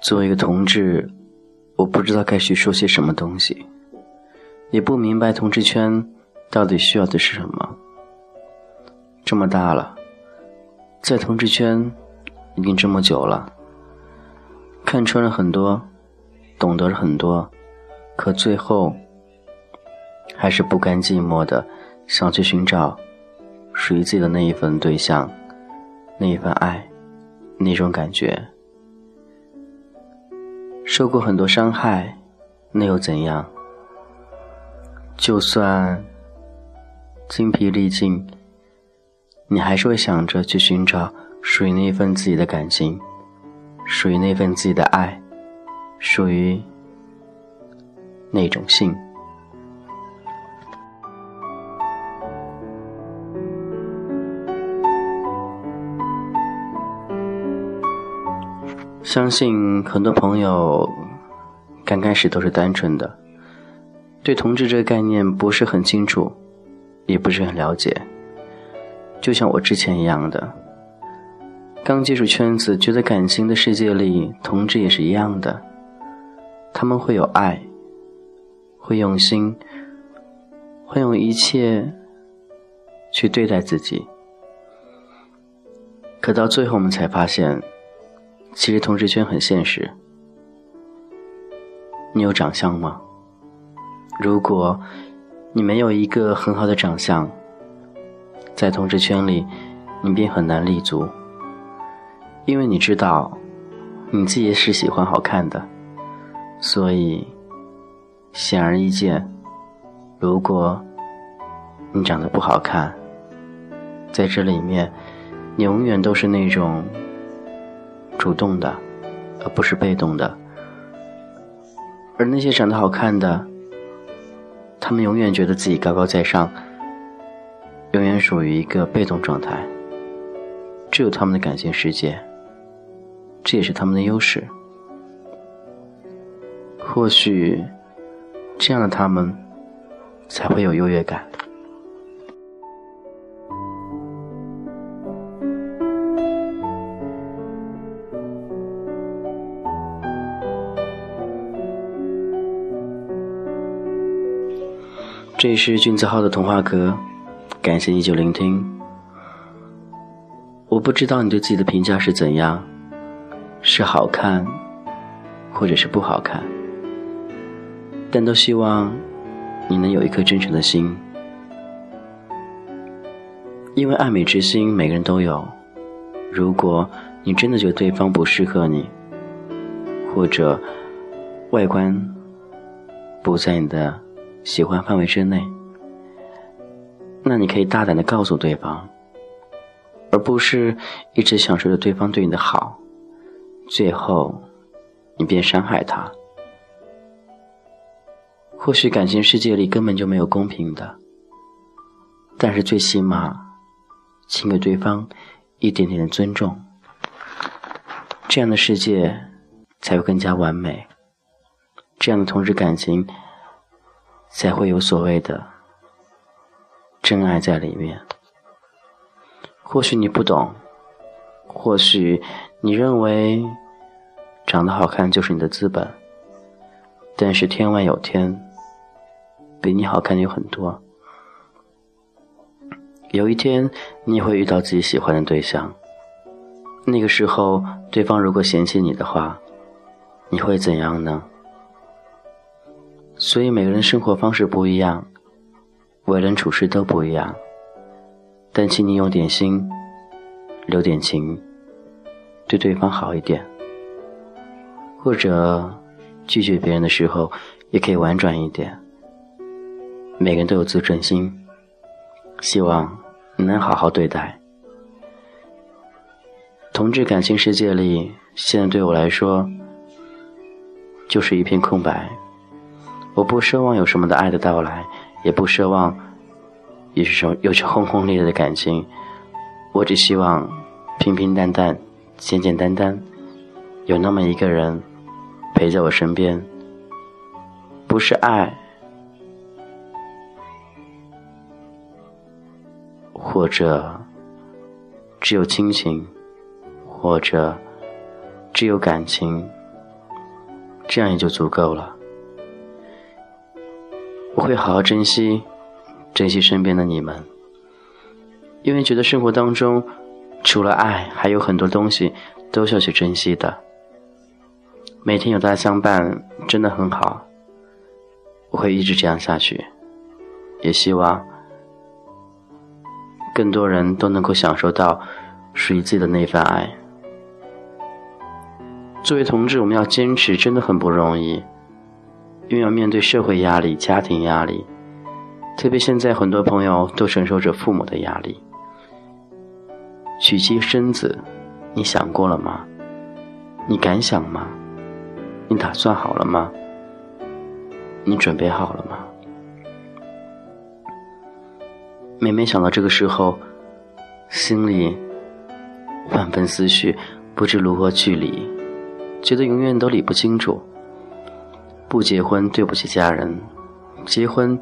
作为一个同志，我不知道该去说些什么东西，也不明白同志圈到底需要的是什么。这么大了，在同志圈已经这么久了，看穿了很多，懂得了很多，可最后还是不甘寂寞的想去寻找属于自己的那一份对象，那一份爱，那种感觉。受过很多伤害，那又怎样？就算精疲力尽，你还是会想着去寻找属于那一份自己的感情，属于那份自己的爱，属于那种性。相信很多朋友刚开始都是单纯的，对同志这个概念不是很清楚，也不是很了解。就像我之前一样的，刚接触圈子，觉得感情的世界里，同志也是一样的，他们会有爱，会用心，会用一切去对待自己。可到最后，我们才发现。其实同事圈很现实，你有长相吗？如果你没有一个很好的长相，在同事圈里，你便很难立足。因为你知道，你自己是喜欢好看的，所以显而易见，如果你长得不好看，在这里面，你永远都是那种。主动的，而不是被动的。而那些长得好看的，他们永远觉得自己高高在上，永远属于一个被动状态。这有他们的感情世界，这也是他们的优势。或许，这样的他们才会有优越感。这是君子号的童话歌，感谢依旧聆听。我不知道你对自己的评价是怎样，是好看，或者是不好看，但都希望你能有一颗真诚的心，因为爱美之心每个人都有。如果你真的觉得对方不适合你，或者外观不在你的。喜欢范围之内，那你可以大胆的告诉对方，而不是一直享受着对方对你的好，最后你便伤害他。或许感情世界里根本就没有公平的，但是最起码，请给对方一点点的尊重，这样的世界才会更加完美，这样的同志感情。才会有所谓的真爱在里面。或许你不懂，或许你认为长得好看就是你的资本，但是天外有天，比你好看的有很多。有一天你会遇到自己喜欢的对象，那个时候对方如果嫌弃你的话，你会怎样呢？所以每个人生活方式不一样，为人处事都不一样。但请你用点心，留点情，对对方好一点。或者拒绝别人的时候，也可以婉转一点。每个人都有自尊心，希望你能好好对待。同志感情世界里，现在对我来说，就是一片空白。我不奢望有什么的爱的到来，也不奢望也是什有着轰轰烈烈的感情。我只希望平平淡淡、简简单单，有那么一个人陪在我身边。不是爱，或者只有亲情，或者只有感情，这样也就足够了。会好好珍惜，珍惜身边的你们，因为觉得生活当中除了爱，还有很多东西都需要去珍惜的。每天有大家相伴，真的很好。我会一直这样下去，也希望更多人都能够享受到属于自己的那份爱。作为同志，我们要坚持，真的很不容易。又要面对社会压力、家庭压力，特别现在很多朋友都承受着父母的压力。娶妻生子，你想过了吗？你敢想吗？你打算好了吗？你准备好了吗？每每想到这个时候，心里万分思绪，不知如何去理，觉得永远都理不清楚。不结婚对不起家人，结婚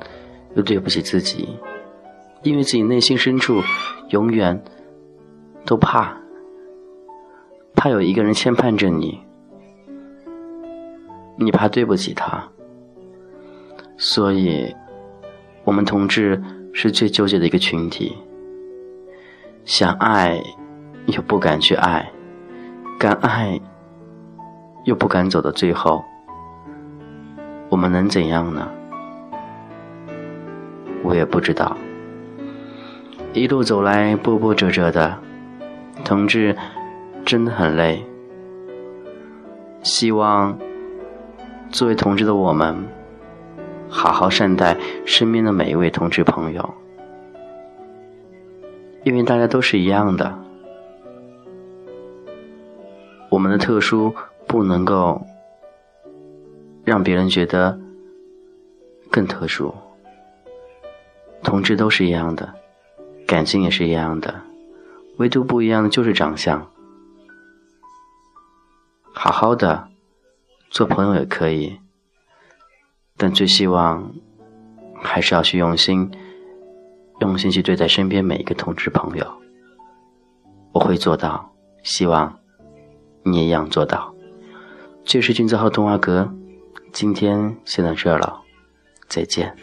又对不起自己，因为自己内心深处永远都怕，怕有一个人牵绊着你，你怕对不起他，所以，我们同志是最纠结的一个群体，想爱又不敢去爱，敢爱又不敢走到最后。我们能怎样呢？我也不知道。一路走来，波波折折的，同志真的很累。希望作为同志的我们，好好善待身边的每一位同志朋友，因为大家都是一样的。我们的特殊不能够。让别人觉得更特殊。同志都是一样的，感情也是一样的，唯独不一样的就是长相。好好的做朋友也可以，但最希望还是要去用心，用心去对待身边每一个同志朋友。我会做到，希望你也一样做到。这是君子号动画阁。今天先到这儿了，再见。